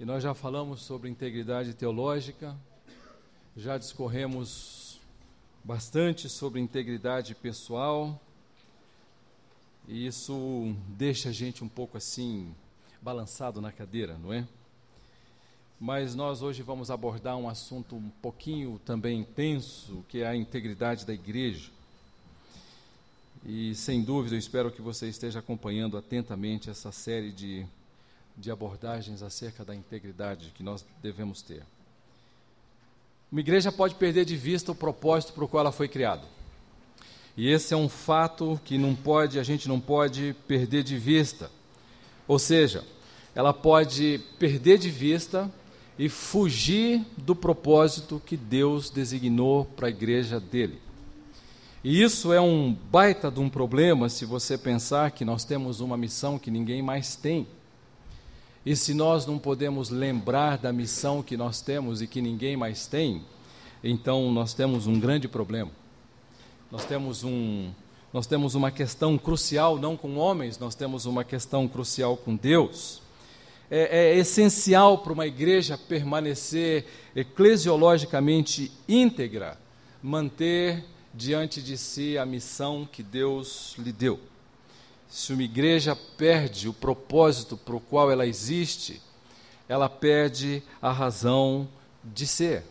E nós já falamos sobre integridade teológica, já discorremos bastante sobre integridade pessoal, e isso deixa a gente um pouco assim, balançado na cadeira, não é? Mas nós hoje vamos abordar um assunto um pouquinho também intenso, que é a integridade da igreja. E sem dúvida, eu espero que você esteja acompanhando atentamente essa série de de abordagens acerca da integridade que nós devemos ter. Uma igreja pode perder de vista o propósito para o qual ela foi criada. E esse é um fato que não pode, a gente não pode perder de vista. Ou seja, ela pode perder de vista e fugir do propósito que Deus designou para a igreja dele. E isso é um baita de um problema se você pensar que nós temos uma missão que ninguém mais tem. E se nós não podemos lembrar da missão que nós temos e que ninguém mais tem, então nós temos um grande problema. Nós temos um nós temos uma questão crucial não com homens, nós temos uma questão crucial com Deus. É, é essencial para uma igreja permanecer eclesiologicamente íntegra, manter diante de si a missão que Deus lhe deu se uma igreja perde o propósito para o qual ela existe, ela perde a razão de ser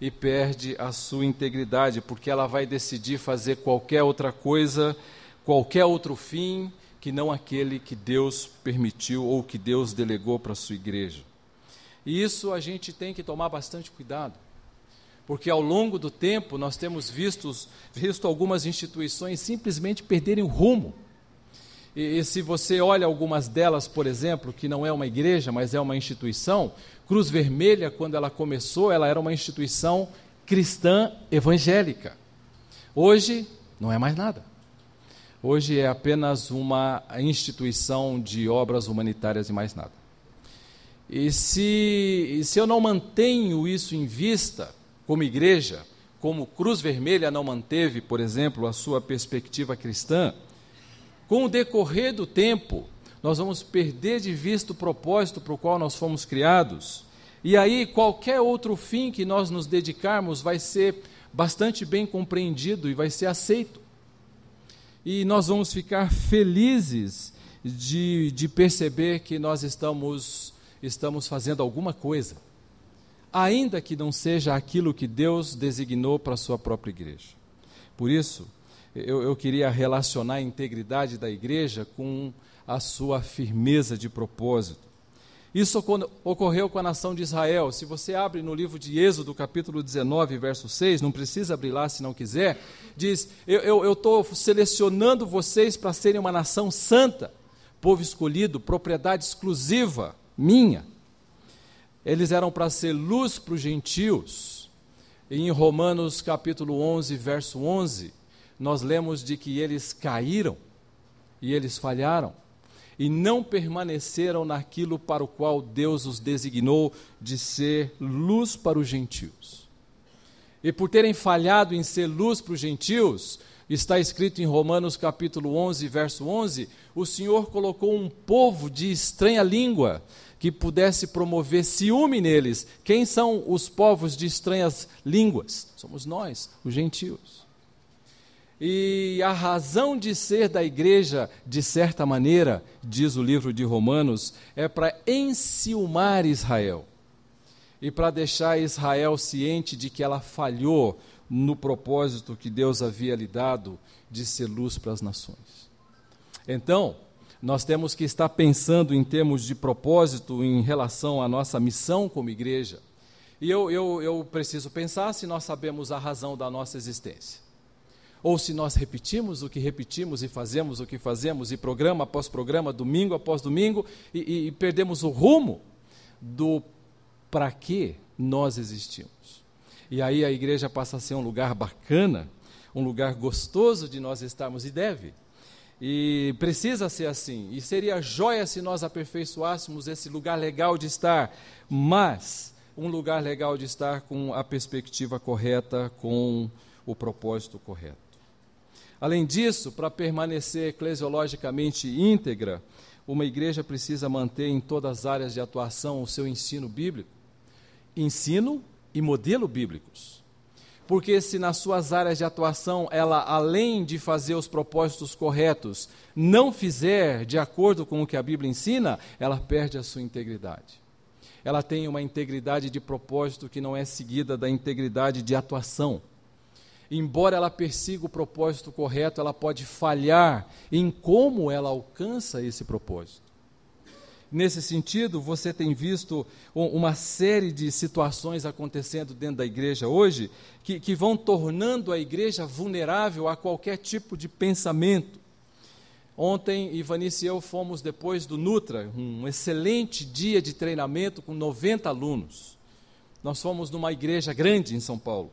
e perde a sua integridade, porque ela vai decidir fazer qualquer outra coisa, qualquer outro fim que não aquele que Deus permitiu ou que Deus delegou para a sua igreja. E isso a gente tem que tomar bastante cuidado, porque ao longo do tempo nós temos visto, visto algumas instituições simplesmente perderem o rumo e, e, se você olha algumas delas, por exemplo, que não é uma igreja, mas é uma instituição, Cruz Vermelha, quando ela começou, ela era uma instituição cristã evangélica. Hoje, não é mais nada. Hoje é apenas uma instituição de obras humanitárias e mais nada. E se, e se eu não mantenho isso em vista, como igreja, como Cruz Vermelha não manteve, por exemplo, a sua perspectiva cristã, com o decorrer do tempo, nós vamos perder de vista o propósito para o qual nós fomos criados. E aí, qualquer outro fim que nós nos dedicarmos vai ser bastante bem compreendido e vai ser aceito. E nós vamos ficar felizes de, de perceber que nós estamos, estamos fazendo alguma coisa, ainda que não seja aquilo que Deus designou para a sua própria igreja. Por isso, eu, eu queria relacionar a integridade da igreja com a sua firmeza de propósito. Isso ocorreu com a nação de Israel. Se você abre no livro de Êxodo, capítulo 19, verso 6, não precisa abrir lá se não quiser, diz: Eu estou selecionando vocês para serem uma nação santa, povo escolhido, propriedade exclusiva minha. Eles eram para ser luz para os gentios. E em Romanos, capítulo 11, verso 11, nós lemos de que eles caíram e eles falharam e não permaneceram naquilo para o qual Deus os designou de ser luz para os gentios. E por terem falhado em ser luz para os gentios, está escrito em Romanos capítulo 11, verso 11, o Senhor colocou um povo de estranha língua que pudesse promover ciúme neles. Quem são os povos de estranhas línguas? Somos nós, os gentios. E a razão de ser da igreja, de certa maneira, diz o livro de Romanos, é para enciumar Israel e para deixar Israel ciente de que ela falhou no propósito que Deus havia lhe dado de ser luz para as nações. Então, nós temos que estar pensando em termos de propósito em relação à nossa missão como igreja. E eu, eu, eu preciso pensar se nós sabemos a razão da nossa existência ou se nós repetimos o que repetimos e fazemos o que fazemos, e programa após programa, domingo após domingo, e, e, perdemos o rumo do para que nós existimos. E aí a igreja passa a ser um lugar bacana, um lugar gostoso de nós estarmos, e deve. E precisa ser assim. E seria joia se nós aperfeiçoássemos esse lugar legal de estar, mas um lugar legal de estar com a perspectiva correta, com o propósito correto. Além disso, para permanecer eclesiologicamente íntegra, uma igreja precisa manter em todas as áreas de atuação o seu ensino bíblico? Ensino e modelo bíblicos. Porque se nas suas áreas de atuação ela, além de fazer os propósitos corretos, não fizer de acordo com o que a Bíblia ensina, ela perde a sua integridade. Ela tem uma integridade de propósito que não é seguida da integridade de atuação embora ela persiga o propósito correto, ela pode falhar em como ela alcança esse propósito. Nesse sentido, você tem visto uma série de situações acontecendo dentro da igreja hoje que, que vão tornando a igreja vulnerável a qualquer tipo de pensamento. Ontem, Ivanice e eu fomos depois do Nutra, um excelente dia de treinamento com 90 alunos. Nós fomos numa igreja grande em São Paulo.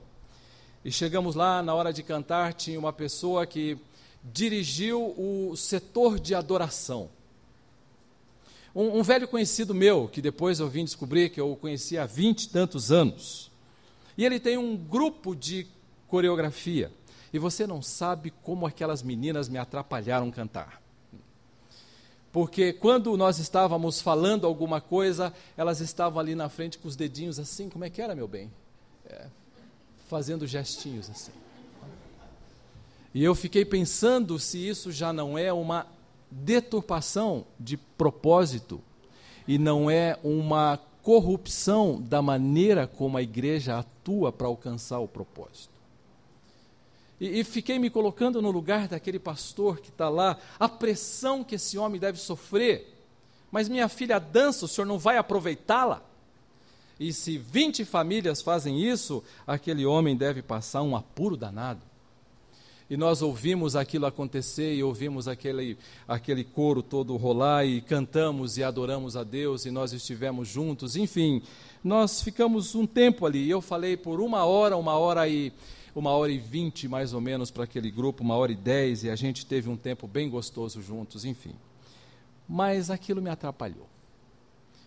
E chegamos lá, na hora de cantar, tinha uma pessoa que dirigiu o setor de adoração. Um, um, velho conhecido meu, que depois eu vim descobrir que eu o conheci há vinte e tantos anos. E ele tem um grupo de coreografia. E você não sabe como aquelas meninas me atrapalharam cantar. Porque quando nós estávamos falando alguma coisa, elas estavam ali na frente com os dedinhos assim, como é que era, meu bem? É, fazendo gestinhos assim. E eu fiquei pensando se isso já não é uma deturpação de propósito e não é uma corrupção da maneira como a igreja atua para alcançar o propósito. E, e, fiquei me colocando no lugar daquele pastor que está lá, a pressão que esse homem deve sofrer. Mas minha filha dança, o senhor não vai aproveitá-la? E se 20 famílias fazem isso, aquele homem deve passar um apuro danado. E nós ouvimos aquilo acontecer e ouvimos aquele, aquele coro todo rolar e cantamos e adoramos a Deus e nós estivemos juntos. Enfim, nós ficamos um tempo ali. Eu falei por uma hora, uma hora e uma hora e vinte mais ou menos para aquele grupo, uma hora e dez, e a gente teve um tempo bem gostoso juntos, enfim. Mas aquilo me atrapalhou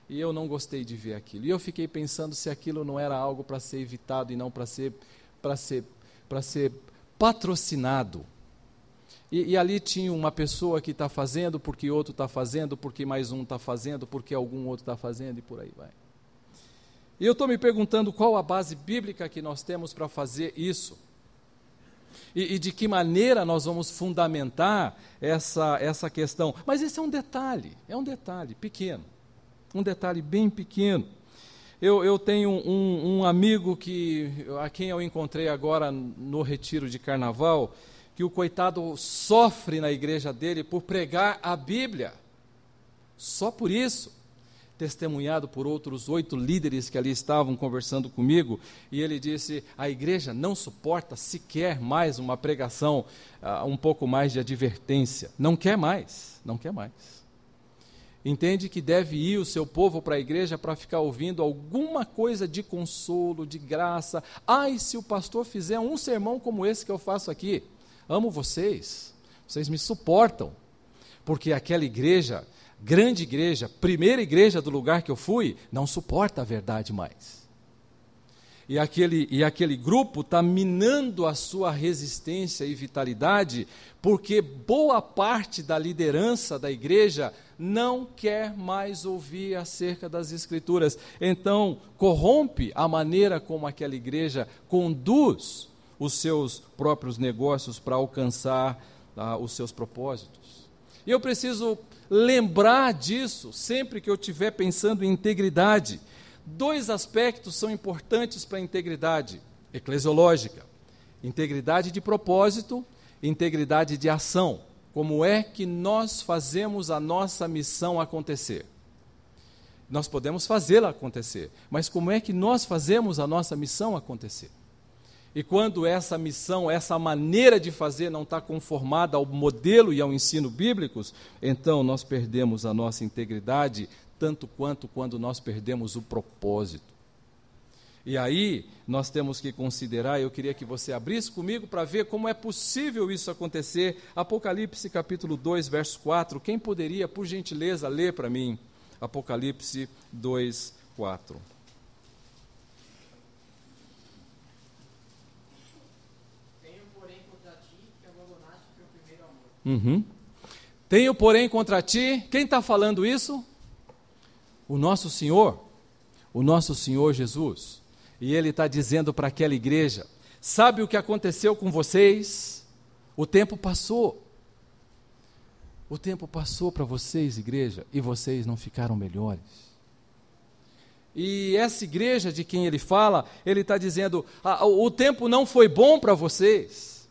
e eu não gostei de ver aquilo. E eu fiquei pensando se aquilo não era algo para ser evitado e não para ser, para ser, para ser patrocinado. E, e, ali tinha uma pessoa que está fazendo, porque outro está fazendo, porque mais um está fazendo, porque algum outro está fazendo e por aí vai. E eu estou me perguntando qual a base bíblica que nós temos para fazer isso. E, e, de que maneira nós vamos fundamentar essa, essa questão. Mas esse é um detalhe, é um detalhe pequeno. Um detalhe bem pequeno. Eu, eu tenho um, um, amigo que, a quem eu encontrei agora no retiro de carnaval, que o coitado sofre na igreja dele por pregar a Bíblia. Só por isso. Testemunhado por outros oito líderes que ali estavam conversando comigo, e ele disse: a igreja não suporta sequer mais uma pregação, uh, um pouco mais de advertência. Não quer mais, não quer mais entende que deve ir o seu povo para a igreja para ficar ouvindo alguma coisa de consolo, de graça. Ai, se o pastor fizer um sermão como esse que eu faço aqui, amo vocês, vocês me suportam, porque aquela igreja, grande igreja, primeira igreja do lugar que eu fui, não suporta a verdade mais. E aquele, e aquele grupo está minando a sua resistência e vitalidade, porque boa parte da liderança da igreja não quer mais ouvir acerca das Escrituras. Então, corrompe a maneira como aquela igreja conduz os seus próprios negócios para alcançar ah, os seus propósitos. E eu preciso lembrar disso sempre que eu estiver pensando em integridade Dois aspectos são importantes para a integridade eclesiológica: integridade de propósito, integridade de ação. Como é que nós fazemos a nossa missão acontecer? Nós podemos fazê-la acontecer, mas como é que nós fazemos a nossa missão acontecer? E quando essa missão, essa maneira de fazer não está conformada ao modelo e ao ensino bíblicos, então nós perdemos a nossa integridade tanto quanto quando nós perdemos o propósito. E aí nós temos que considerar, eu queria que você abrisse comigo para ver como é possível isso acontecer. Apocalipse capítulo 2, verso 4. Quem poderia, por gentileza, ler para mim? Apocalipse 2, 4. Tenho, porém, contra ti que abandonaste teu primeiro amor. Uhum. Tenho, porém, contra ti, quem está falando isso? O nosso Senhor, o nosso Senhor Jesus. E Ele está dizendo para aquela igreja: sabe o que aconteceu com vocês? O tempo passou. O tempo passou para vocês, igreja, e vocês não ficaram melhores. E essa igreja de quem ele fala, ele está dizendo: ah, o tempo não foi bom para vocês.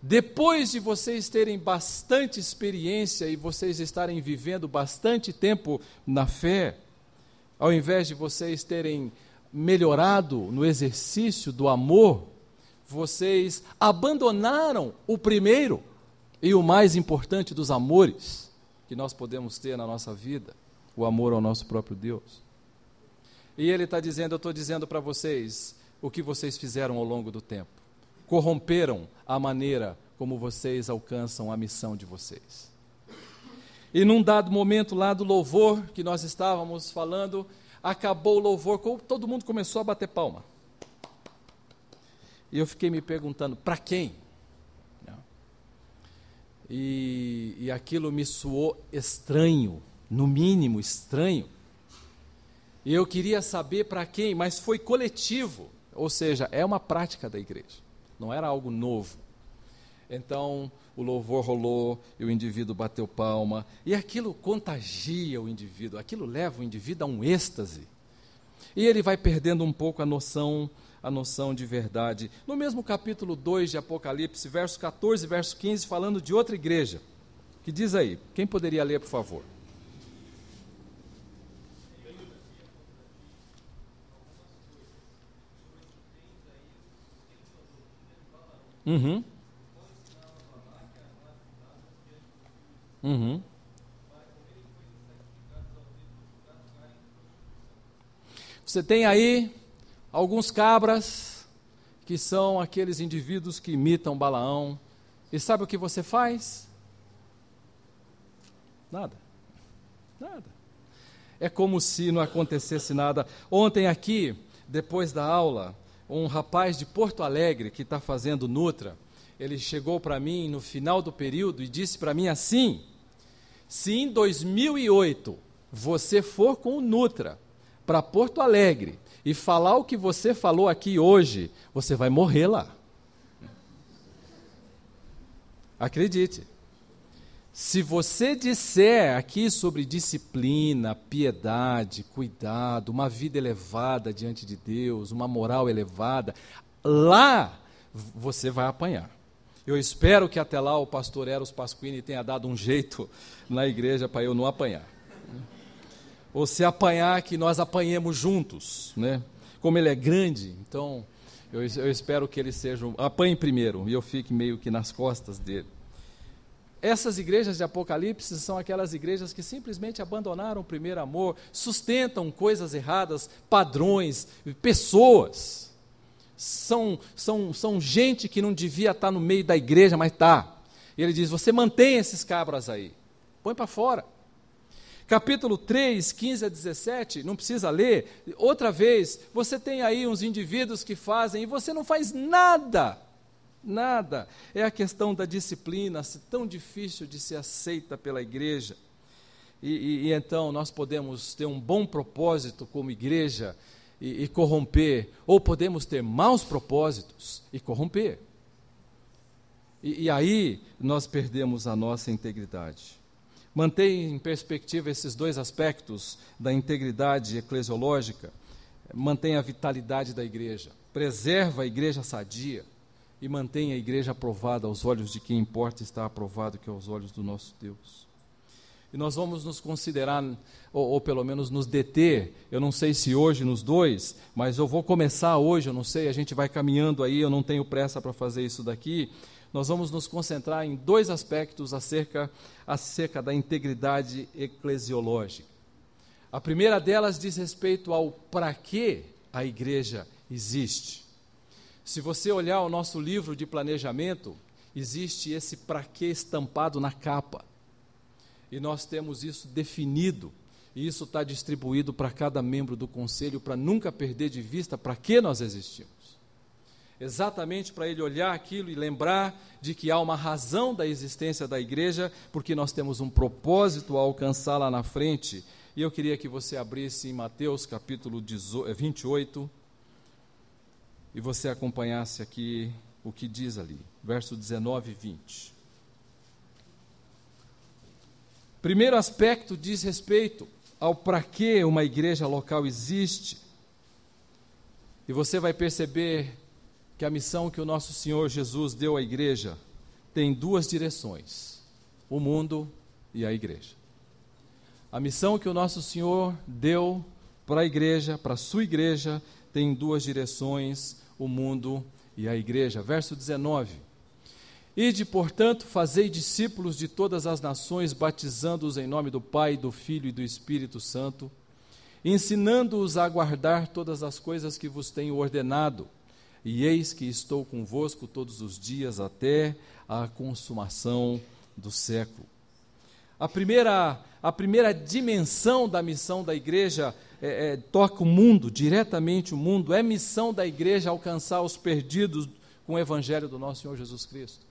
Depois de vocês terem bastante experiência e vocês estarem vivendo bastante tempo na fé, ao invés de vocês terem melhorado no exercício do amor, vocês abandonaram o primeiro e o mais importante dos amores que nós podemos ter na nossa vida: o amor ao nosso próprio Deus. E ele está dizendo: Eu estou dizendo para vocês o que vocês fizeram ao longo do tempo. Corromperam a maneira como vocês alcançam a missão de vocês. E num dado momento lá do louvor que nós estávamos falando, acabou o louvor, todo mundo começou a bater palma. E eu fiquei me perguntando: para quem? E, e aquilo me soou estranho, no mínimo estranho. E eu queria saber para quem, mas foi coletivo, ou seja, é uma prática da igreja, não era algo novo. Então, o louvor rolou e o indivíduo bateu palma, e aquilo contagia o indivíduo, aquilo leva o indivíduo a um êxtase. E ele vai perdendo um pouco a noção, a noção de verdade. No mesmo capítulo 2 de Apocalipse, verso 14 e verso 15, falando de outra igreja, que diz aí, quem poderia ler, por favor? Uhum. Uhum. Você tem aí alguns cabras, que são aqueles indivíduos que imitam Balaão. E sabe o que você faz? Nada. Nada. É como se não acontecesse nada. Ontem aqui, depois da aula, um rapaz de Porto Alegre que está fazendo Nutra, ele chegou para mim no final do período e disse para mim assim: se em 2008 você for com o Nutra para Porto Alegre e falar o que você falou aqui hoje, você vai morrer lá. Acredite. Se você disser aqui sobre disciplina, piedade, cuidado, uma vida elevada diante de Deus, uma moral elevada, lá você vai apanhar. Eu espero que até lá o pastor Eros Pasquini tenha dado um jeito na igreja para eu não apanhar. Ou se apanhar, que nós apanhemos juntos. Né? Como ele é grande, então eu, eu espero que ele seja. Apanhe primeiro e eu fique meio que nas costas dele. Essas igrejas de Apocalipse são aquelas igrejas que simplesmente abandonaram o primeiro amor, sustentam coisas erradas, padrões, pessoas. São, são, são gente que não devia estar no meio da igreja, mas está. E ele diz: você mantém esses cabras aí, põe para fora. Capítulo 3, 15 a 17, não precisa ler. Outra vez, você tem aí uns indivíduos que fazem e você não faz nada Nada. É a questão da disciplina, tão difícil de ser aceita pela igreja. E, e, e, então nós podemos ter um bom propósito como igreja e, e corromper, ou podemos ter maus propósitos e corromper. E, aí nós perdemos a nossa integridade. Mantém em perspectiva esses dois aspectos da integridade eclesiológica, mantém a vitalidade da igreja, preserva a igreja sadia e mantenha a igreja aprovada aos olhos de quem importa estar aprovado, que é aos olhos do nosso Deus. E nós vamos nos considerar, ou, ou, pelo menos nos deter, eu não sei se hoje nos dois, mas eu vou começar hoje, eu não sei, a gente vai caminhando aí, eu não tenho pressa para fazer isso daqui. Nós vamos nos concentrar em dois aspectos acerca, acerca da integridade eclesiológica. A primeira delas diz respeito ao para que a igreja existe. Se você olhar o nosso livro de planejamento, existe esse para que estampado na capa. E nós temos isso definido, e isso está distribuído para cada membro do conselho, para nunca perder de vista para que nós existimos. exatamente para ele olhar aquilo e lembrar de que há uma razão da existência da igreja, porque nós temos um propósito a alcançar lá na frente. E eu queria que você abrisse em Mateus capítulo 28 e você acompanhasse aqui o que diz ali, verso 19 e 20. Primeiro aspecto diz respeito ao para que uma igreja local existe. E você vai perceber que a missão que o nosso Senhor Jesus deu à igreja tem duas direções: o mundo e a igreja. A missão que o nosso Senhor deu para a igreja, para a sua igreja, tem duas direções: o mundo e a igreja. Verso 19. Ide, portanto, fazei discípulos de todas as nações, batizando-os em nome do Pai, do Filho e do Espírito Santo, ensinando-os a guardar todas as coisas que vos tenho ordenado. E eis que estou convosco todos os dias até a consumação do século. A primeira, a primeira dimensão da missão da igreja é, é, toca o mundo, diretamente o mundo. É missão da igreja alcançar os perdidos com o evangelho do nosso Senhor Jesus Cristo.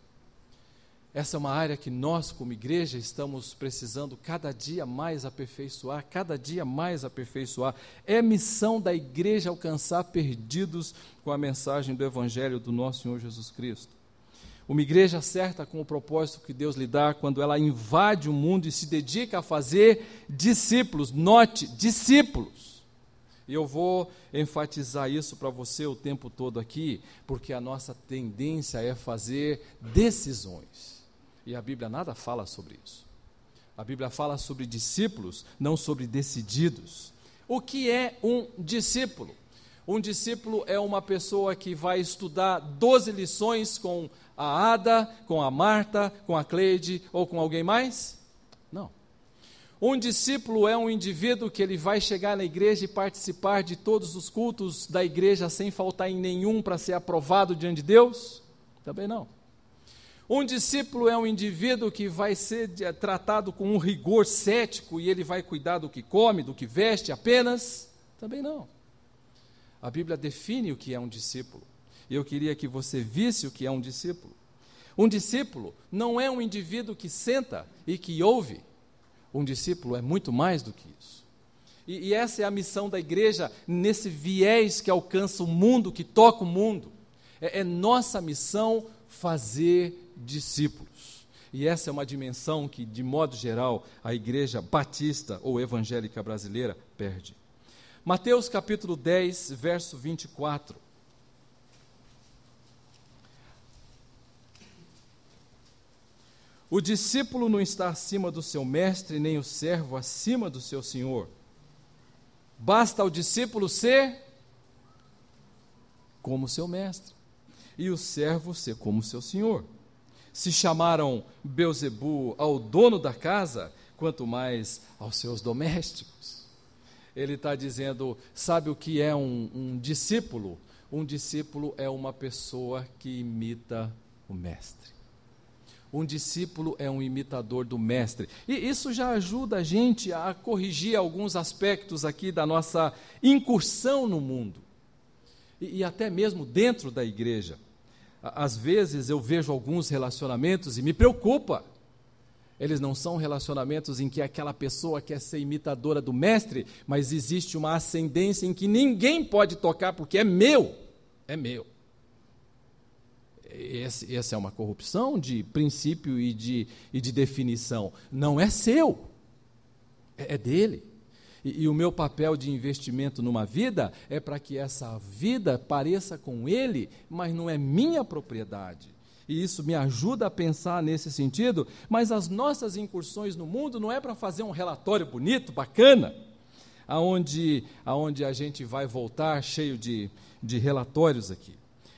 Essa é uma área que nós, como igreja, estamos precisando cada dia mais aperfeiçoar, cada dia mais aperfeiçoar. É missão da igreja alcançar perdidos com a mensagem do Evangelho do nosso Senhor Jesus Cristo. Uma igreja certa com o propósito que Deus lhe dá quando ela invade o mundo e se dedica a fazer discípulos. Note, discípulos. E eu vou enfatizar isso para você o tempo todo aqui, porque a nossa tendência é fazer decisões. E a Bíblia nada fala sobre isso. A Bíblia fala sobre discípulos, não sobre decididos. O que é um discípulo? Um discípulo é uma pessoa que vai estudar 12 lições com a Ada, com a Marta, com a Cleide ou com alguém mais? Não. Um discípulo é um indivíduo que ele vai chegar na igreja e participar de todos os cultos da igreja sem faltar em nenhum para ser aprovado diante de Deus? Também não. Um discípulo é um indivíduo que vai ser tratado com um rigor cético e ele vai cuidar do que come, do que veste apenas? Também não. A Bíblia define o que é um discípulo. E eu queria que você visse o que é um discípulo. Um discípulo não é um indivíduo que senta e que ouve. Um discípulo é muito mais do que isso. E, e essa é a missão da igreja nesse viés que alcança o mundo, que toca o mundo. É, é nossa missão fazer discípulos. E essa é uma dimensão que, de modo geral, a igreja batista ou evangélica brasileira perde. Mateus capítulo 10, verso 24. O discípulo não está acima do seu mestre, nem o servo acima do seu senhor. Basta ao discípulo ser como seu mestre, e o servo ser como seu senhor se chamaram Beuzebu ao dono da casa, quanto mais aos seus domésticos. Ele está dizendo: sabe o que é um, um discípulo? Um discípulo é uma pessoa que imita o mestre. Um discípulo é um imitador do mestre. E isso já ajuda a gente a corrigir alguns aspectos aqui da nossa incursão no mundo. E, e até mesmo dentro da igreja. Às vezes eu vejo alguns relacionamentos e me preocupa. Eles não são relacionamentos em que aquela pessoa quer ser imitadora do mestre, mas existe uma ascendência em que ninguém pode tocar porque é meu. É meu. Esse, essa é uma corrupção de princípio e de, e de definição. Não é seu, é, é dele. E, e o meu papel de investimento numa vida é para que essa vida pareça com ele, mas não é minha propriedade. E isso me ajuda a pensar nesse sentido, mas as nossas incursões no mundo não é para fazer um relatório bonito, bacana, aonde, aonde a gente vai voltar cheio de, de relatórios aqui.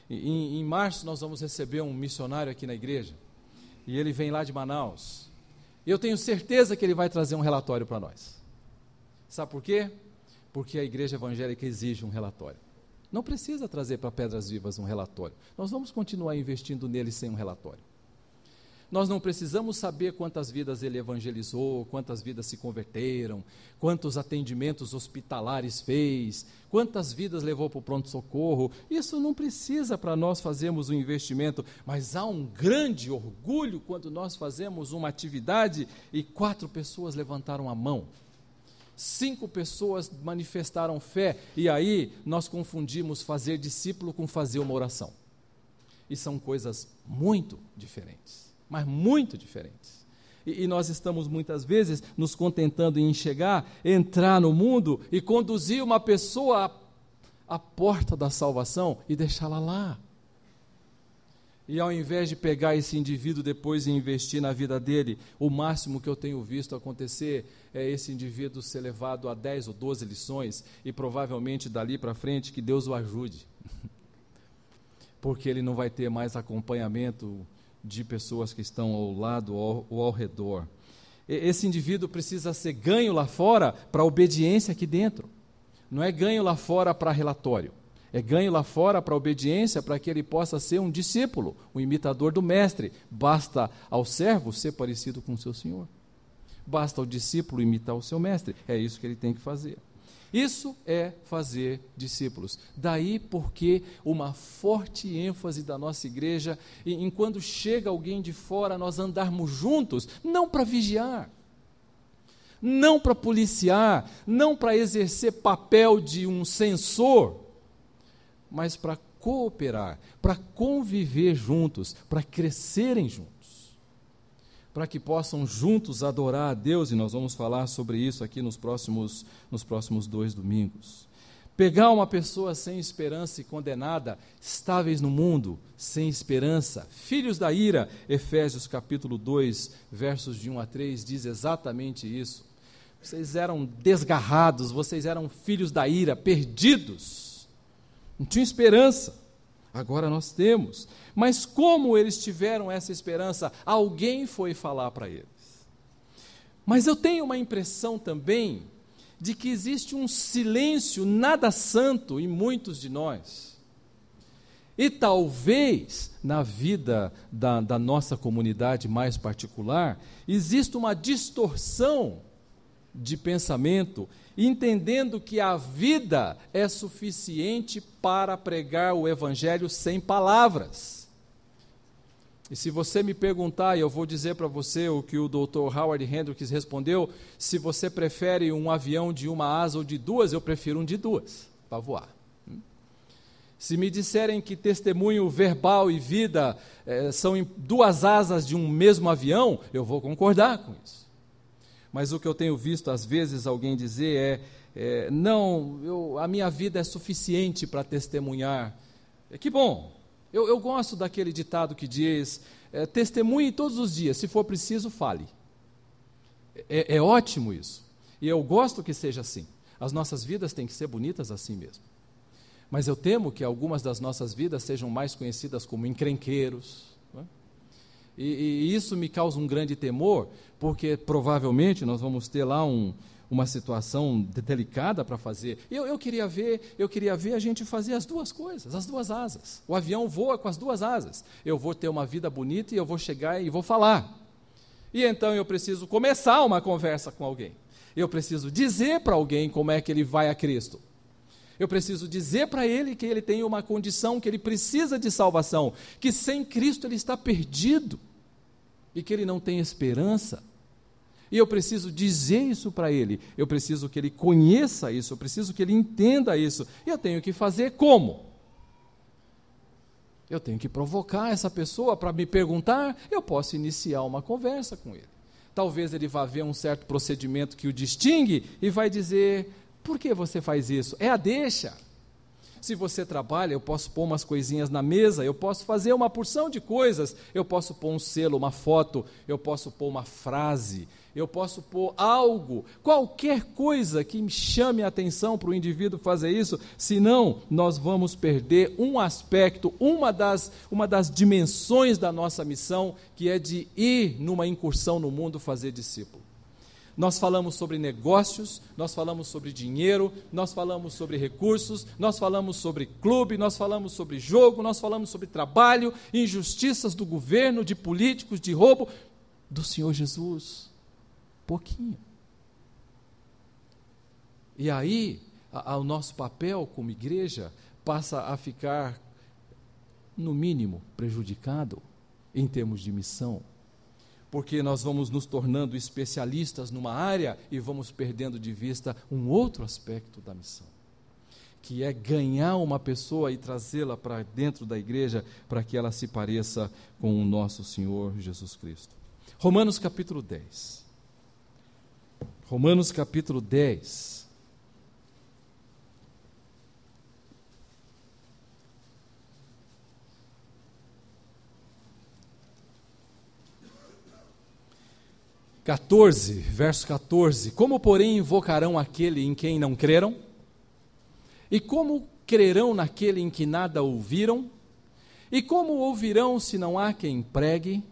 Em, em março nós vamos receber um missionário aqui na igreja, e ele vem lá de Manaus. Eu tenho certeza que ele vai trazer um relatório para nós. Sabe por quê? Porque a igreja evangélica exige um relatório. Não precisa trazer para Pedras Vivas um relatório. Nós vamos continuar investindo nele sem um relatório. Nós não precisamos saber quantas vidas ele evangelizou, quantas vidas se converteram, quantos atendimentos hospitalares fez, quantas vidas levou para o pronto-socorro. Isso não precisa para nós fazermos um investimento, mas há um grande orgulho quando nós fazemos uma atividade e quatro pessoas levantaram a mão. Cinco pessoas manifestaram fé, e aí nós confundimos fazer discípulo com fazer uma oração. E são coisas muito diferentes mas muito diferentes. E, e nós estamos muitas vezes nos contentando em chegar, entrar no mundo e conduzir uma pessoa à, à porta da salvação e deixá-la lá. E ao invés de pegar esse indivíduo depois e investir na vida dele, o máximo que eu tenho visto acontecer é esse indivíduo ser levado a 10 ou 12 lições e provavelmente dali para frente que Deus o ajude. Porque ele não vai ter mais acompanhamento de pessoas que estão ao lado ou ao, ao redor. Esse indivíduo precisa ser ganho lá fora para obediência aqui dentro. Não é ganho lá fora para relatório. É ganho lá fora para obediência, para que ele possa ser um discípulo, um imitador do mestre. Basta ao servo ser parecido com o seu senhor. Basta ao discípulo imitar o seu mestre. É isso que ele tem que fazer. Isso é fazer discípulos. Daí porque uma forte ênfase da nossa igreja em quando chega alguém de fora, nós andarmos juntos, não para vigiar, não para policiar, não para exercer papel de um censor, mas para cooperar, para conviver juntos, para crescerem juntos para que possam juntos adorar a Deus, e nós vamos falar sobre isso aqui nos próximos, nos próximos dois domingos. Pegar uma pessoa sem esperança e condenada, estáveis no mundo, sem esperança, filhos da ira, Efésios capítulo 2, versos de 1 a 3, diz exatamente isso. Vocês eram desgarrados, vocês eram filhos da ira, perdidos, não tinham esperança. Agora nós temos. Mas como eles tiveram essa esperança? Alguém foi falar para eles. Mas eu tenho uma impressão também de que existe um silêncio nada santo em muitos de nós. E talvez na vida da, da nossa comunidade mais particular, exista uma distorção de pensamento entendendo que a vida é suficiente para pregar o Evangelho sem palavras. E se você me perguntar, eu vou dizer para você o que o Dr. Howard Hendricks respondeu: se você prefere um avião de uma asa ou de duas, eu prefiro um de duas, para voar. Se me disserem que testemunho verbal e vida é, são duas asas de um mesmo avião, eu vou concordar com isso. Mas o que eu tenho visto às vezes alguém dizer é: é não, eu, a minha vida é suficiente para testemunhar. É, que bom, eu, eu, gosto daquele ditado que diz: é, testemunhe todos os dias, se for preciso, fale. É, é ótimo isso. E eu gosto que seja assim. As nossas vidas têm que ser bonitas assim mesmo. Mas eu temo que algumas das nossas vidas sejam mais conhecidas como encrenqueiros, e, e, isso me causa um grande temor, porque provavelmente nós vamos ter lá um, uma situação delicada para fazer. Eu, eu, queria ver, eu queria ver a gente fazer as duas coisas, as duas asas. O avião voa com as duas asas. Eu vou ter uma vida bonita e eu vou chegar e vou falar. E então eu preciso começar uma conversa com alguém. Eu preciso dizer para alguém como é que ele vai a Cristo. Eu preciso dizer para ele que ele tem uma condição, que ele precisa de salvação, que sem Cristo ele está perdido e que ele não tem esperança. E eu preciso dizer isso para ele, eu preciso que ele conheça isso, eu preciso que ele entenda isso. E eu tenho que fazer como? Eu tenho que provocar essa pessoa para me perguntar, eu posso iniciar uma conversa com ele. Talvez ele vá ver um certo procedimento que o distingue e vai dizer: por que você faz isso? É a deixa. Se você trabalha, eu posso pôr umas coisinhas na mesa, eu posso fazer uma porção de coisas. Eu posso pôr um selo, uma foto, eu posso pôr uma frase, eu posso pôr algo, qualquer coisa que me chame a atenção para o indivíduo fazer isso, senão nós vamos perder um aspecto, uma das, uma das dimensões da nossa missão, que é de ir numa incursão no mundo fazer discípulo. Nós falamos sobre negócios, nós falamos sobre dinheiro, nós falamos sobre recursos, nós falamos sobre clube, nós falamos sobre jogo, nós falamos sobre trabalho, injustiças do governo, de políticos, de roubo, do Senhor Jesus. Pouquinho. E aí, a, a, o nosso papel como igreja passa a ficar, no mínimo, prejudicado em termos de missão porque nós vamos nos tornando especialistas numa área e vamos perdendo de vista um outro aspecto da missão, que é ganhar uma pessoa e trazê-la para dentro da igreja para que ela se pareça com o nosso Senhor Jesus Cristo. Romanos capítulo 10. Romanos capítulo 10. 14, verso 14: Como, porém, invocarão aquele em quem não creram? E como crerão naquele em que nada ouviram? E como ouvirão se não há quem pregue?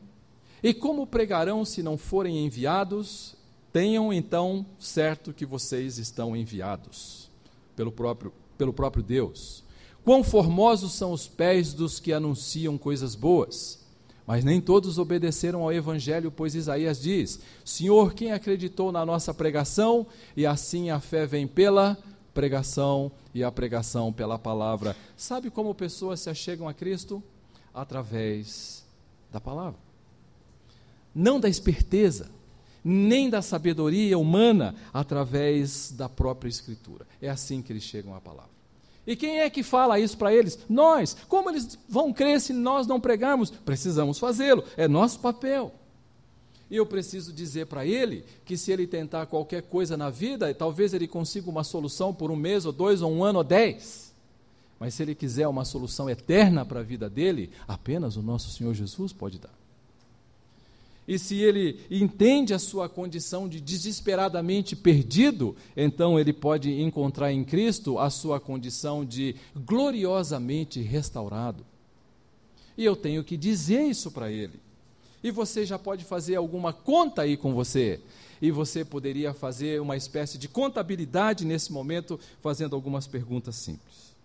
E como pregarão se não forem enviados? Tenham então certo que vocês estão enviados pelo próprio, pelo próprio Deus. Quão formosos são os pés dos que anunciam coisas boas mas nem todos obedeceram ao Evangelho, pois Isaías diz: Senhor, quem acreditou na nossa pregação? E assim a fé vem pela pregação e a pregação pela palavra. Sabe como pessoas se achegam a Cristo? Através da palavra. Não da esperteza, nem da sabedoria humana, através da própria Escritura. É assim que eles chegam à palavra. E quem é que fala isso para eles? Nós. Como eles vão crer se nós não pregarmos? Precisamos fazê-lo, é nosso papel. E eu preciso dizer para ele que se ele tentar qualquer coisa na vida, talvez ele consiga uma solução por um mês, ou dois, ou um ano, ou dez. Mas se ele quiser uma solução eterna para a vida dele, apenas o nosso Senhor Jesus pode dar. E se ele entende a sua condição de desesperadamente perdido, então ele pode encontrar em Cristo a sua condição de gloriosamente restaurado. E eu tenho que dizer isso para ele. E você já pode fazer alguma conta aí com você. E você poderia fazer uma espécie de contabilidade nesse momento, fazendo algumas perguntas simples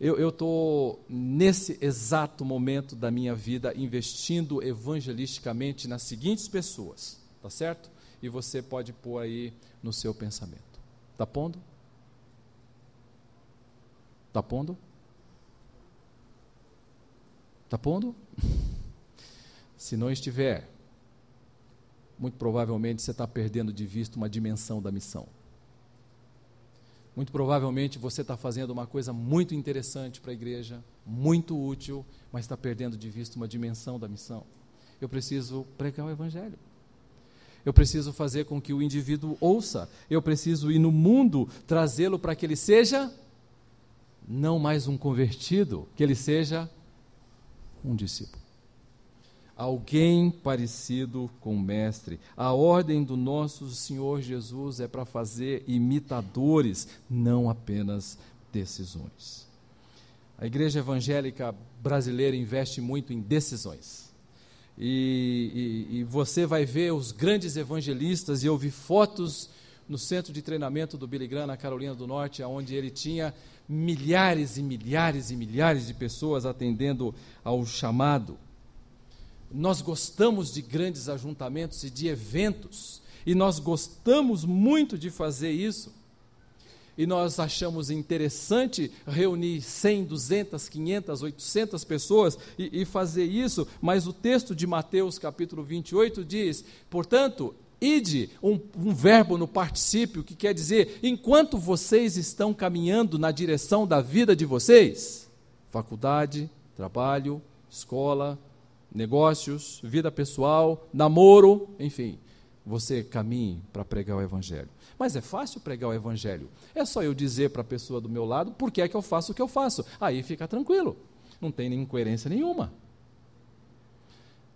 eu estou, nesse exato momento da minha vida, investindo evangelisticamente nas seguintes pessoas, tá certo? E você pode pôr aí no seu pensamento. Tá pondo? Tá pondo? Tá pondo? Se não estiver, muito provavelmente você está perdendo de vista uma dimensão da missão. Muito provavelmente você está fazendo uma coisa muito interessante para a igreja, muito útil, mas está perdendo de vista uma dimensão da missão. Eu preciso pregar o Evangelho. Eu preciso fazer com que o indivíduo ouça. Eu preciso ir no mundo trazê-lo para que ele seja não mais um convertido, que ele seja um discípulo alguém parecido com o Mestre. A ordem do nosso Senhor Jesus é para fazer imitadores, não apenas decisões. A igreja evangélica brasileira investe muito em decisões. E, e, e você vai ver os grandes evangelistas, e eu vi fotos no centro de treinamento do Billy Graham, na Carolina do Norte, onde ele tinha milhares e milhares e milhares de pessoas atendendo ao chamado. Nós gostamos de grandes ajuntamentos e de eventos, e nós gostamos muito de fazer isso. E nós achamos interessante reunir 100, 200, 500, 800 pessoas e, e fazer isso, mas o texto de Mateus capítulo 28 diz: portanto, ide, um, um, verbo no particípio que quer dizer, enquanto vocês estão caminhando na direção da vida de vocês, faculdade, trabalho, escola, negócios, vida pessoal, namoro, enfim, você caminhe para pregar o Evangelho. Mas é fácil pregar o Evangelho. É só eu dizer para a pessoa do meu lado por que é que eu faço o que eu faço. Aí fica tranquilo. Não tem incoerência nenhuma.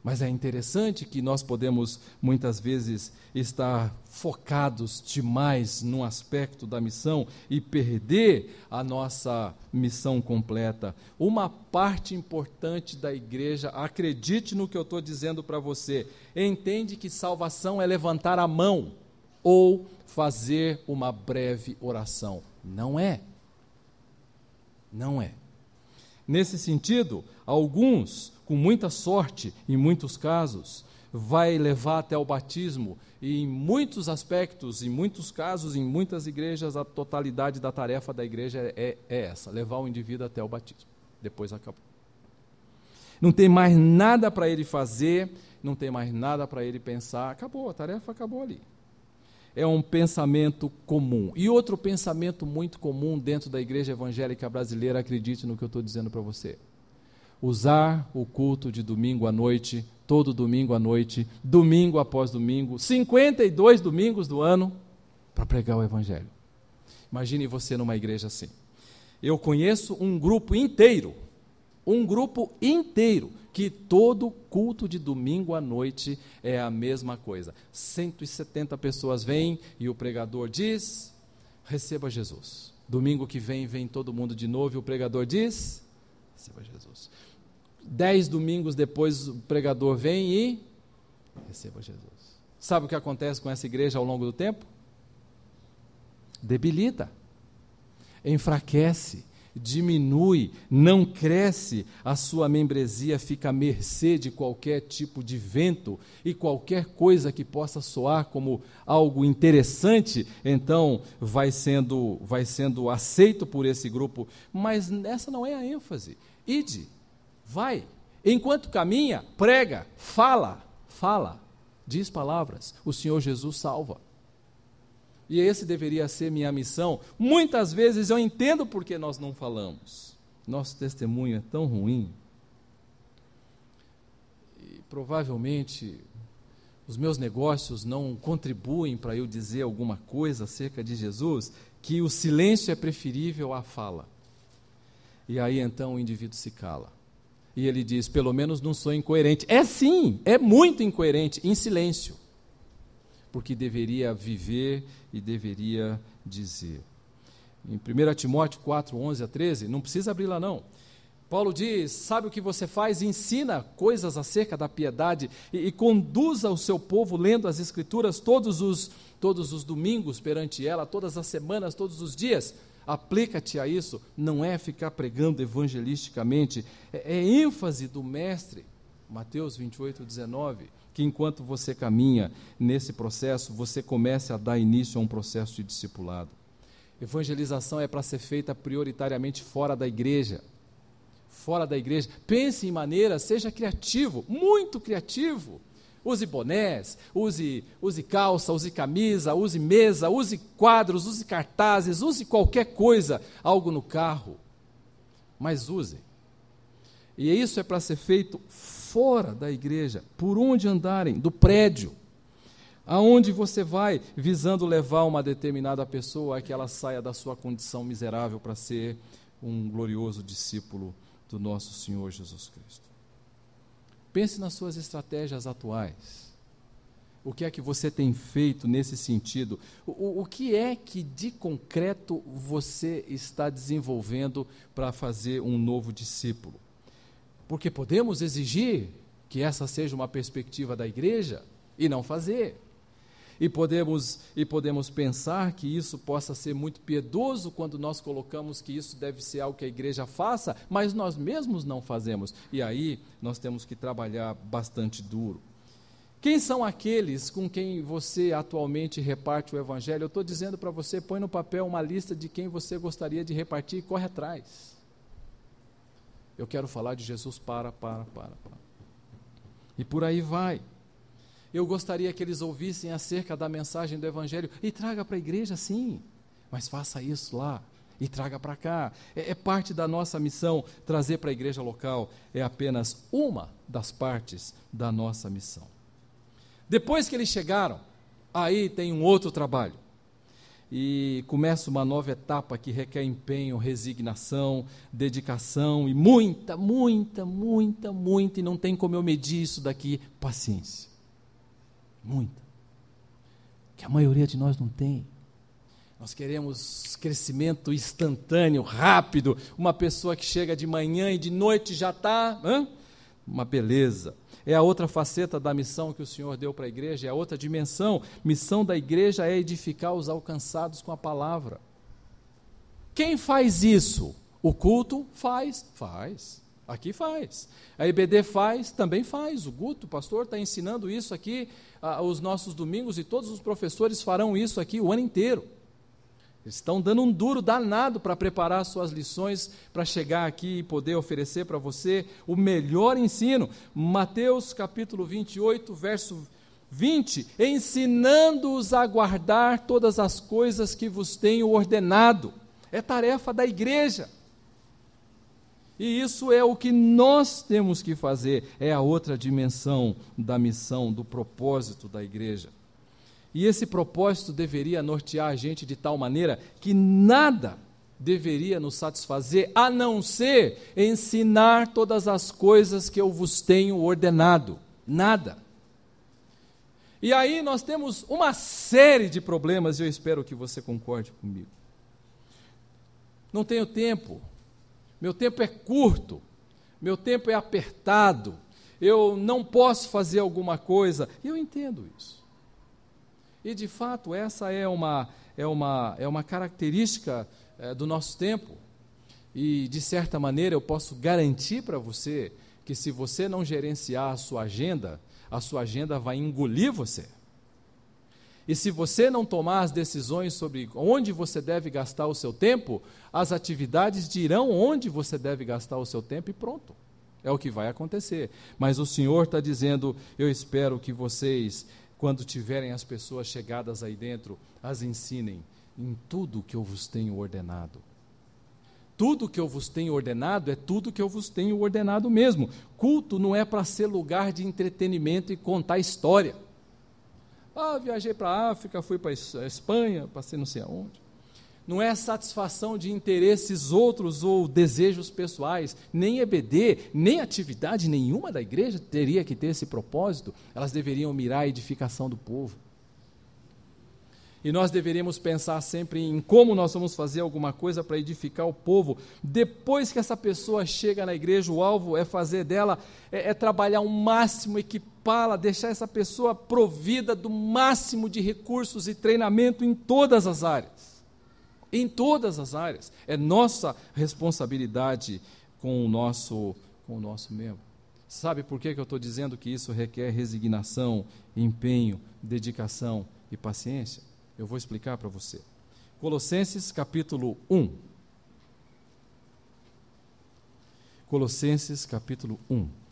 Mas é interessante que nós podemos muitas vezes estar focados demais num aspecto da missão e perder a nossa missão completa. Uma parte importante da igreja, acredite no que eu estou dizendo para você, entende que salvação é levantar a mão. ou fazer uma breve oração. Não é. Não é. Nesse sentido, alguns, com muita sorte, em muitos casos, vai levar até o batismo e em muitos aspectos, em muitos casos, em muitas igrejas, a totalidade da tarefa da igreja é, é essa: levar o indivíduo até o batismo. Depois acabou. Não tem mais nada para ele fazer, não tem mais nada para ele pensar. Acabou, a tarefa acabou ali. É um pensamento comum. E outro pensamento muito comum dentro da igreja evangélica brasileira, acredite no que eu estou dizendo para você. Usar o culto de domingo à noite, todo domingo à noite, domingo após domingo, 52 domingos do ano, para pregar o evangelho. Imagine você numa igreja assim. Eu conheço um grupo inteiro um grupo inteiro, que todo culto de domingo à noite é a mesma coisa. 170 pessoas vêm e o pregador diz: receba Jesus. Domingo que vem, vem todo mundo de novo e o pregador diz: receba Jesus. Dez domingos depois, o pregador vem e receba Jesus. Sabe o que acontece com essa igreja ao longo do tempo? Debilita, enfraquece, diminui, não cresce, a sua membresia fica à mercê de qualquer tipo de vento e qualquer coisa que possa soar como algo interessante, então vai sendo, vai sendo aceito por esse grupo, mas essa não é a ênfase. Ide, vai, enquanto caminha, prega, fala, fala, diz palavras, o Senhor Jesus salva. E esse deveria ser minha missão. Muitas vezes eu entendo porque nós não falamos. Nosso testemunho é tão ruim. E provavelmente os meus negócios não contribuem para eu dizer alguma coisa acerca de Jesus, que o silêncio é preferível à fala. E aí então o indivíduo se cala. E ele diz: pelo menos não sou incoerente. É sim, é muito incoerente, em silêncio porque deveria viver e deveria dizer. Em 1 Timóteo 4, 11 a 13, não precisa abrir lá não. Paulo diz: Sabe o que você faz? Ensina coisas acerca da piedade e, e conduza o seu povo lendo as Escrituras todos os, todos os domingos perante ela, todas as semanas, todos os dias. Aplica-te a isso, não é ficar pregando evangelisticamente, é, é ênfase do Mestre. Mateus 28, 19 que enquanto você caminha nesse processo, você comece a dar início a um processo de discipulado. Evangelização é para ser feita prioritariamente fora da igreja. Fora da igreja. Pense em maneiras, seja criativo, muito criativo. Use bonés, use, use calça, use camisa, use mesa, use quadros, use cartazes, use qualquer coisa, algo no carro. Mas use. E isso é para ser feito fora da igreja, por onde andarem, do prédio. Aonde você vai visando levar uma determinada pessoa a que ela saia da sua condição miserável para ser um glorioso discípulo do nosso Senhor Jesus Cristo. Pense nas suas estratégias atuais. O que é que você tem feito nesse sentido? O, o que é que de concreto você está desenvolvendo para fazer um novo discípulo? Porque podemos exigir que essa seja uma perspectiva da igreja e não fazer. E podemos, e podemos pensar que isso possa ser muito piedoso quando nós colocamos que isso deve ser algo que a igreja faça, mas nós mesmos não fazemos. E aí nós temos que trabalhar bastante duro. Quem são aqueles com quem você atualmente reparte o evangelho? Eu estou dizendo para você, põe no papel uma lista de quem você gostaria de repartir e corre atrás. Eu quero falar de Jesus para, para, para, para. E por aí vai. Eu gostaria que eles ouvissem acerca da mensagem do Evangelho e traga para a igreja, sim, mas faça isso lá e traga para cá. É, é, parte da nossa missão trazer para a igreja local, é apenas uma das partes da nossa missão. Depois que eles chegaram, aí tem um outro trabalho e começa uma nova etapa que requer empenho, resignação, dedicação e muita, muita, muita, muita, e não tem como eu medir isso daqui, paciência. Muita. Que a maioria de nós não tem. Nós queremos crescimento instantâneo, rápido, uma pessoa que chega de manhã e de noite já está uma beleza. É a outra faceta da missão que o Senhor deu para a igreja, é a outra dimensão. Missão da igreja é edificar os alcançados com a palavra. Quem faz isso? O culto faz? Faz. Aqui faz. A IBD faz? Também faz. O Guto, o pastor, está ensinando isso aqui ah, os nossos domingos e todos os professores farão isso aqui o ano inteiro. Eles estão dando um duro danado para preparar suas lições para chegar aqui e poder oferecer para você o melhor ensino. Mateus capítulo 28, verso 20: ensinando-os a guardar todas as coisas que vos tenho ordenado. É tarefa da igreja. E isso é o que nós temos que fazer, é a outra dimensão da missão, do propósito da igreja. E esse propósito deveria nortear a gente de tal maneira que nada deveria nos satisfazer a não ser ensinar todas as coisas que eu vos tenho ordenado. Nada. E aí nós temos uma série de problemas, e eu espero que você concorde comigo. Não tenho tempo, meu tempo é curto, meu tempo é apertado, eu não posso fazer alguma coisa. E eu entendo isso. E de fato, essa é uma, é uma, é uma característica é, do nosso tempo. E de certa maneira eu posso garantir para você que se você não gerenciar a sua agenda, a sua agenda vai engolir você. E se você não tomar as decisões sobre onde você deve gastar o seu tempo, as atividades dirão onde você deve gastar o seu tempo e pronto. É o que vai acontecer. Mas o Senhor está dizendo: eu espero que vocês quando tiverem as pessoas chegadas aí dentro, as ensinem em tudo que eu vos tenho ordenado. Tudo que eu vos tenho ordenado é tudo que eu vos tenho ordenado mesmo. Culto não é para ser lugar de entretenimento e contar história. Ah, viajei para a África, fui para a Espanha, passei não sei aonde não é satisfação de interesses outros ou desejos pessoais, nem EBD, nem atividade nenhuma da igreja teria que ter esse propósito, elas deveriam mirar a edificação do povo. E nós deveríamos pensar sempre em como nós vamos fazer alguma coisa para edificar o povo. Depois que essa pessoa chega na igreja, o alvo é fazer dela, é, é trabalhar o máximo, equipá-la, deixar essa pessoa provida do máximo de recursos e treinamento em todas as áreas em todas as áreas. É nossa responsabilidade com o nosso, com o nosso membro. Sabe por que, que eu estou dizendo que isso requer resignação, empenho, dedicação e paciência? Eu vou explicar para você. Colossenses capítulo 1. Colossenses capítulo 1.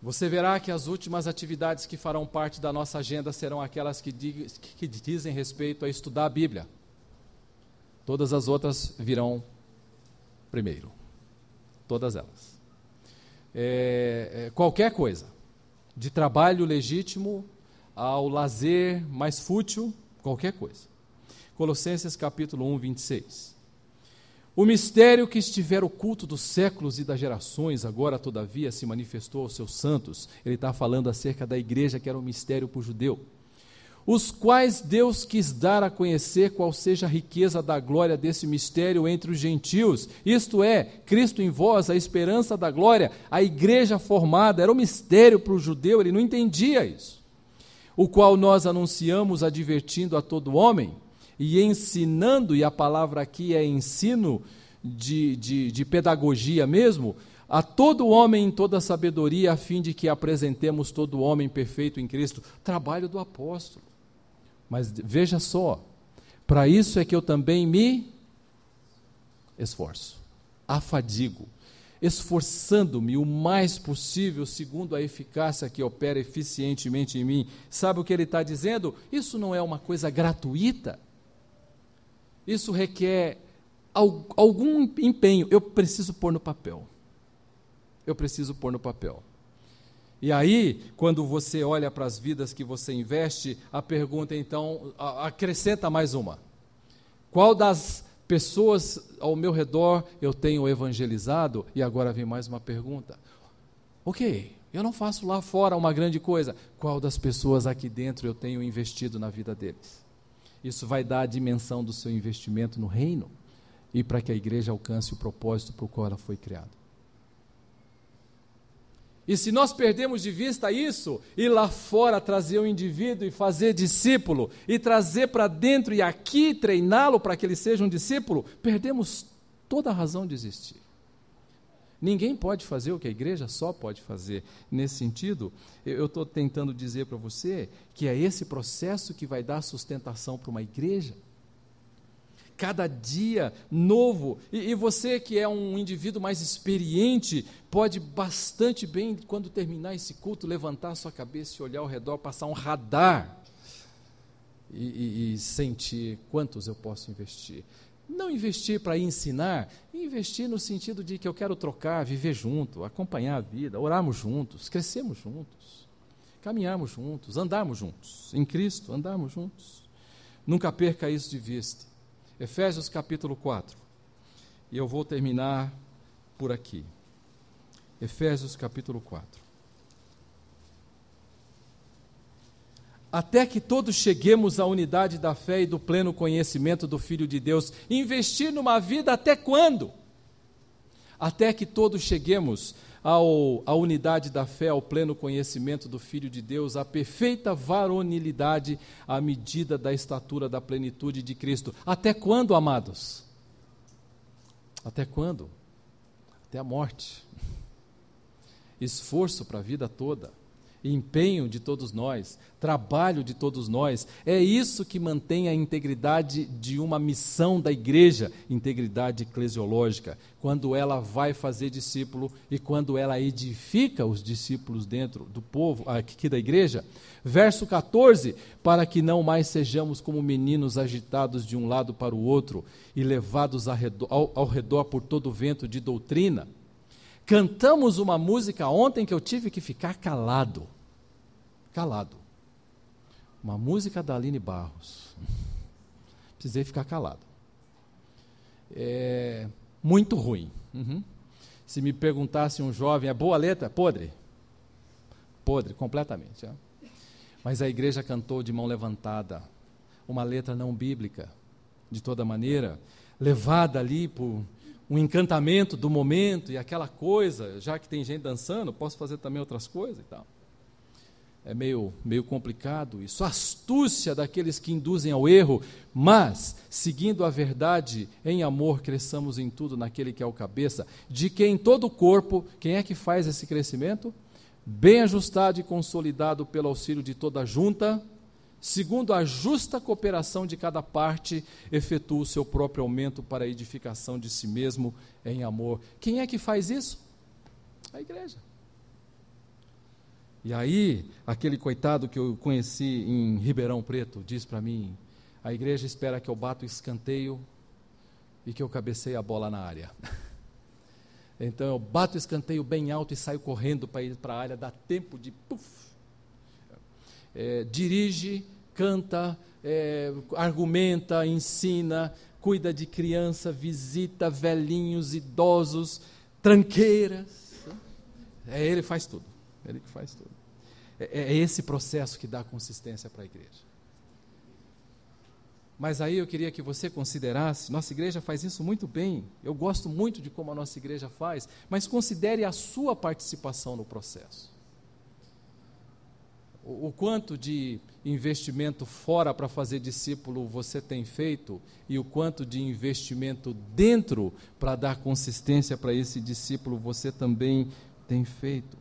Você verá que as últimas atividades que farão parte da nossa agenda serão aquelas que, diz, que dizem respeito a estudar a Bíblia. Todas as outras virão primeiro. Todas elas. É, é, qualquer coisa, de trabalho legítimo ao lazer mais fútil, qualquer coisa. Colossenses capítulo 1, 26. O mistério que estiver oculto dos séculos e das gerações, agora, todavia, se manifestou aos seus santos. Ele está falando acerca da igreja, que era um mistério para o judeu. Os quais Deus quis dar a conhecer qual seja a riqueza da glória desse mistério entre os gentios, isto é, Cristo em vós, a esperança da glória, a igreja formada, era um mistério para o judeu, ele não entendia isso. O qual nós anunciamos, advertindo a todo homem e ensinando, e a palavra aqui é ensino de, de, de pedagogia mesmo, a todo homem em toda sabedoria, a fim de que apresentemos todo homem perfeito em Cristo. Trabalho do apóstolo. Mas veja só, para isso é que eu também me esforço, afadigo, esforçando-me o mais possível, segundo a eficácia que opera eficientemente em mim. Sabe o que ele está dizendo? Isso não é uma coisa gratuita. Isso requer algum empenho. Eu preciso pôr no papel. Eu preciso pôr no papel. E aí, quando você olha para as vidas que você investe, a pergunta então acrescenta mais uma: qual das pessoas ao meu redor eu tenho evangelizado? E agora vem mais uma pergunta. Ok, eu não faço lá fora uma grande coisa. Qual das pessoas aqui dentro eu tenho investido na vida deles? Isso vai dar a dimensão do seu investimento no reino e para que a igreja alcance o propósito para o qual ela foi criada. E se nós perdemos de vista isso, ir lá fora trazer o indivíduo e fazer discípulo, e trazer para dentro e aqui treiná-lo para que ele seja um discípulo, perdemos toda a razão de existir. Ninguém pode fazer o que a igreja só pode fazer. Nesse sentido, eu estou tentando dizer para você que é esse processo que vai dar sustentação para uma igreja cada dia novo. E, e, você que é um indivíduo mais experiente, pode bastante bem, quando terminar esse culto, levantar sua cabeça e olhar ao redor, passar um radar e, e, e sentir quantos eu posso investir. Não investir para ensinar, investir no sentido de que eu quero trocar, viver junto, acompanhar a vida, orarmos juntos, crescermos juntos, caminharmos juntos, andarmos juntos, em Cristo, andarmos juntos. Nunca perca isso de vista. Efésios capítulo 4. E eu vou terminar por aqui. Efésios capítulo 4. Até que todos cheguemos à unidade da fé e do pleno conhecimento do Filho de Deus. Investir numa vida até quando? Até que todos cheguemos ao, à unidade da fé, ao pleno conhecimento do Filho de Deus, à perfeita varonilidade, à medida da estatura da plenitude de Cristo. Até quando, amados? Até quando? Até a morte. Esforço para a vida toda empenho de todos nós, trabalho de todos nós. É isso que mantém a integridade de uma missão da igreja, integridade eclesiológica, quando ela vai fazer discípulo e quando ela edifica os discípulos dentro do povo, aqui da igreja. Verso 14: Para que não mais sejamos como meninos agitados de um lado para o outro e levados ao redor, ao, ao redor por todo vento de doutrina Cantamos uma música ontem que eu tive que ficar calado. Calado. Uma música da Aline Barros. Precisei ficar calado. É muito ruim. Uhum. Se me perguntasse um jovem, é boa letra? Podre. Podre, completamente. É. Mas a igreja cantou de mão levantada. Uma letra não bíblica, de toda maneira, levada ali por um encantamento do momento e aquela coisa, já que tem gente dançando, posso fazer também outras coisas e tal. É meio, meio complicado isso. Astúcia daqueles que induzem ao erro, mas, seguindo a verdade, em amor, cresçamos em tudo naquele que é o cabeça, de quem todo o corpo, quem é que faz esse crescimento? Bem ajustado e consolidado pelo auxílio de toda a junta, segundo a justa cooperação de cada parte, efetua o seu próprio aumento para a edificação de si mesmo em amor. Quem é que faz isso? A igreja. E aí, aquele coitado que eu conheci em Ribeirão Preto diz para mim: a igreja espera que eu bato o escanteio e que eu cabeceie a bola na área. Então eu bato o escanteio bem alto e saio correndo para ir para a área, dá tempo de puff, é, dirige, canta, é, argumenta, ensina, cuida de criança, visita velhinhos, idosos, tranqueiras. É ele faz tudo. É ele que faz tudo. É, é esse processo que dá consistência para a igreja. Mas aí eu queria que você considerasse, nossa igreja faz isso muito bem. Eu gosto muito de como a nossa igreja faz, mas considere a sua participação no processo o, quanto de investimento fora para fazer discípulo você tem feito e o quanto de investimento dentro para dar consistência para esse discípulo você também tem feito.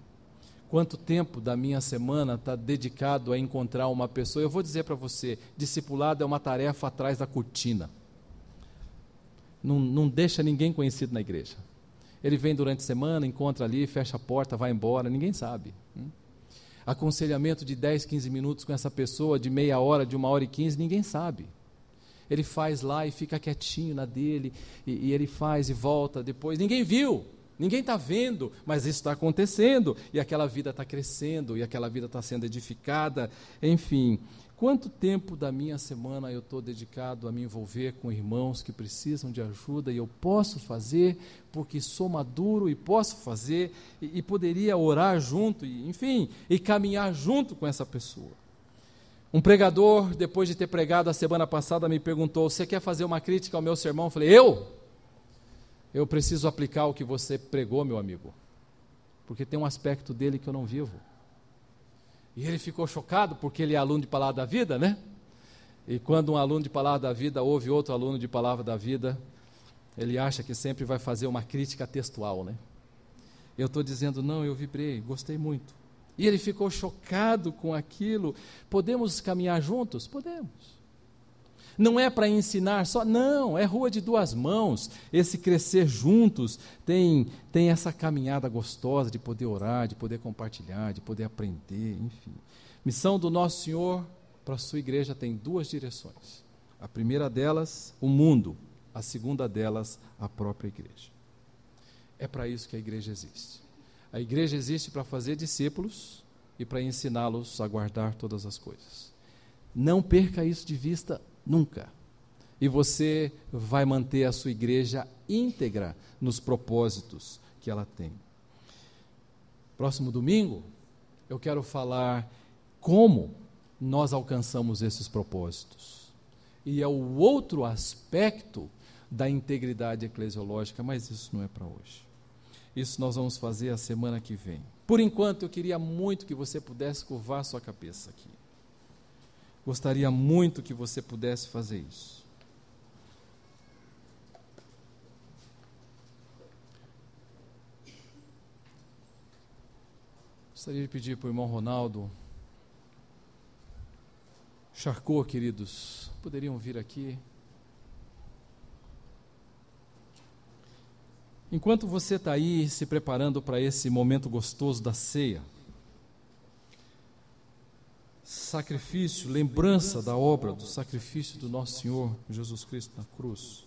Quanto tempo da minha semana está dedicado a encontrar uma pessoa? Eu vou dizer para você: discipulado é uma tarefa atrás da cortina. Não, não deixa ninguém conhecido na igreja. Ele vem durante a semana, encontra ali, fecha a porta, vai embora, ninguém sabe. Hum? Aconselhamento de 10, 15 minutos com essa pessoa, de meia hora, de uma hora e quinze, ninguém sabe. Ele faz lá e fica quietinho na dele, e, e ele faz e volta depois. Ninguém viu, ninguém está vendo, mas isso está acontecendo, e aquela vida está crescendo, e aquela vida está sendo edificada, enfim. Quanto tempo da minha semana eu estou dedicado a me envolver com irmãos que precisam de ajuda e eu posso fazer porque sou maduro e posso fazer e, e poderia orar junto, e, enfim, e caminhar junto com essa pessoa. Um pregador, depois de ter pregado a semana passada, me perguntou: Você quer fazer uma crítica ao meu sermão? Eu falei: Eu? Eu preciso aplicar o que você pregou, meu amigo, porque tem um aspecto dele que eu não vivo. E ele ficou chocado, porque ele é aluno de palavra da vida, né? E quando um aluno de palavra da vida ouve outro aluno de palavra da vida, ele acha que sempre vai fazer uma crítica textual, né? Eu estou dizendo, não, eu vibrei, gostei muito. E ele ficou chocado com aquilo. Podemos caminhar juntos? Podemos. Não é para ensinar só, não, é rua de duas mãos. Esse crescer juntos tem, tem essa caminhada gostosa de poder orar, de poder compartilhar, de poder aprender, enfim. Missão do nosso Senhor para a sua igreja tem duas direções. A primeira delas, o mundo. A segunda delas, a própria igreja. É para isso que a igreja existe. A igreja existe para fazer discípulos e para ensiná-los a guardar todas as coisas. Não perca isso de vista nunca. E você vai manter a sua igreja íntegra nos propósitos que ela tem. Próximo domingo, eu quero falar como nós alcançamos esses propósitos. E é o outro aspecto da integridade eclesiológica, mas isso não é para hoje. Isso nós vamos fazer a semana que vem. Por enquanto, eu queria muito que você pudesse curvar sua cabeça aqui. Gostaria muito que você pudesse fazer isso. Gostaria de pedir para o irmão Ronaldo. Charcot, queridos, poderiam vir aqui. Enquanto você está aí se preparando para esse momento gostoso da ceia, sacrifício, lembrança da obra, do sacrifício do nosso Senhor Jesus Cristo na cruz.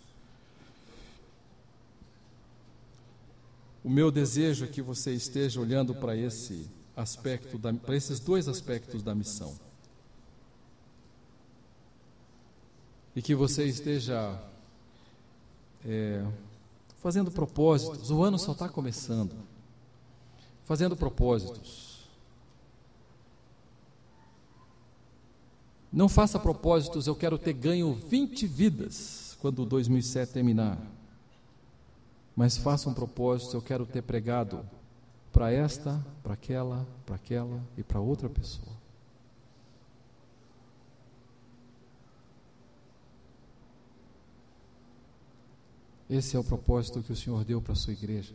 O meu desejo é que você esteja olhando para esse aspecto, para esses dois aspectos da missão. E que você esteja é, fazendo propósitos. O ano só está começando. Fazendo propósitos Não faça propósitos, eu quero ter ganho 20 vidas quando 2007 terminar. Mas faça um propósito, eu quero ter pregado para esta, para aquela, para aquela e para outra pessoa. Esse é o propósito que o Senhor deu para a sua igreja.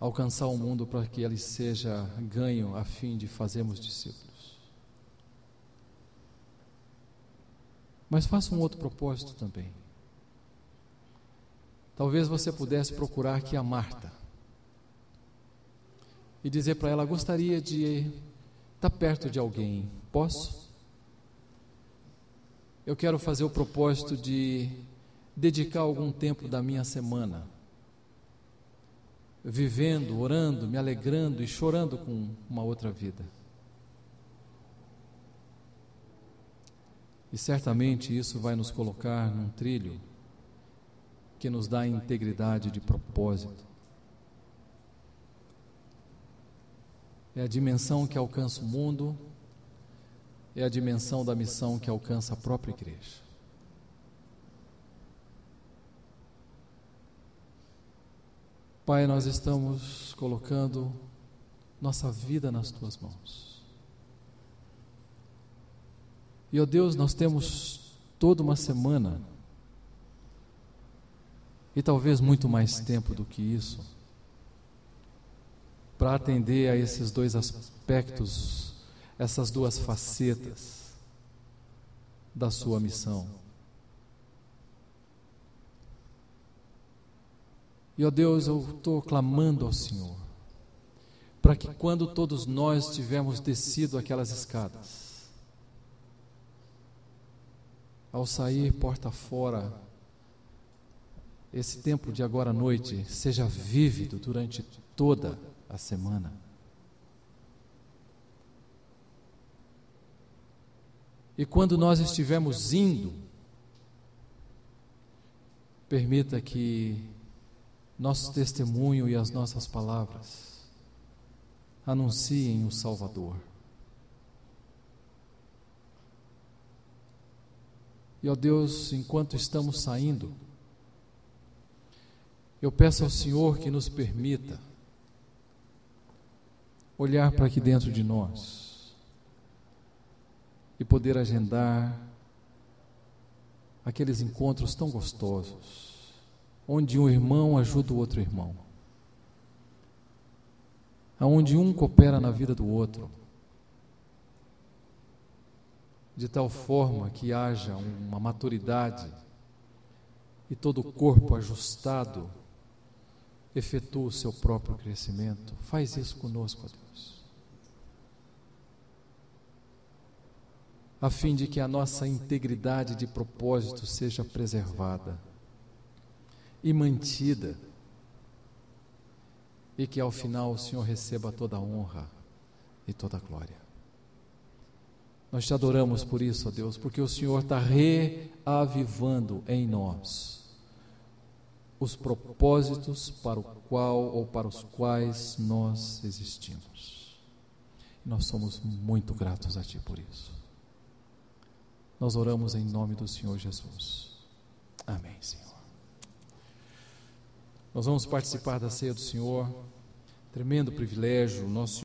Alcançar o mundo para que ele seja ganho a fim de fazermos discípulos. Mas faça um outro propósito também. Talvez você pudesse procurar aqui a Marta e dizer para ela: gostaria de estar perto de alguém. Posso? Eu quero fazer o propósito de dedicar algum tempo da minha semana vivendo, orando, me alegrando e chorando com uma outra vida. E certamente isso vai nos colocar num trilho que nos dá integridade de propósito. É a dimensão que alcança o mundo, é a dimensão da missão que alcança a própria igreja. Pai, nós estamos colocando nossa vida nas tuas mãos. E, ó Deus, nós temos toda uma semana, e talvez muito mais tempo do que isso, para atender a esses dois aspectos, essas duas facetas da Sua missão. E, ó Deus, eu estou clamando ao Senhor, para que quando todos nós tivermos descido aquelas escadas, ao sair porta fora, esse tempo de agora à noite seja vívido durante toda a semana. E quando nós estivermos indo, permita que nosso testemunho e as nossas palavras anunciem o Salvador. E ó Deus, enquanto estamos saindo, eu peço ao Senhor que nos permita olhar para aqui dentro de nós e poder agendar aqueles encontros tão gostosos, onde um irmão ajuda o outro irmão, aonde um coopera na vida do outro, de tal forma que haja uma maturidade e todo o corpo ajustado efetua o seu próprio crescimento. Faz isso conosco, ó Deus. A fim de que a nossa integridade de propósito seja preservada e mantida, e que ao final o Senhor receba toda a honra e toda a glória. Nós te adoramos por isso, ó Deus, porque o Senhor está reavivando em nós os propósitos para o qual ou para os quais nós existimos. Nós somos muito gratos a Ti por isso. Nós oramos em nome do Senhor Jesus. Amém, Senhor. Nós vamos participar da ceia do Senhor. Tremendo privilégio, nosso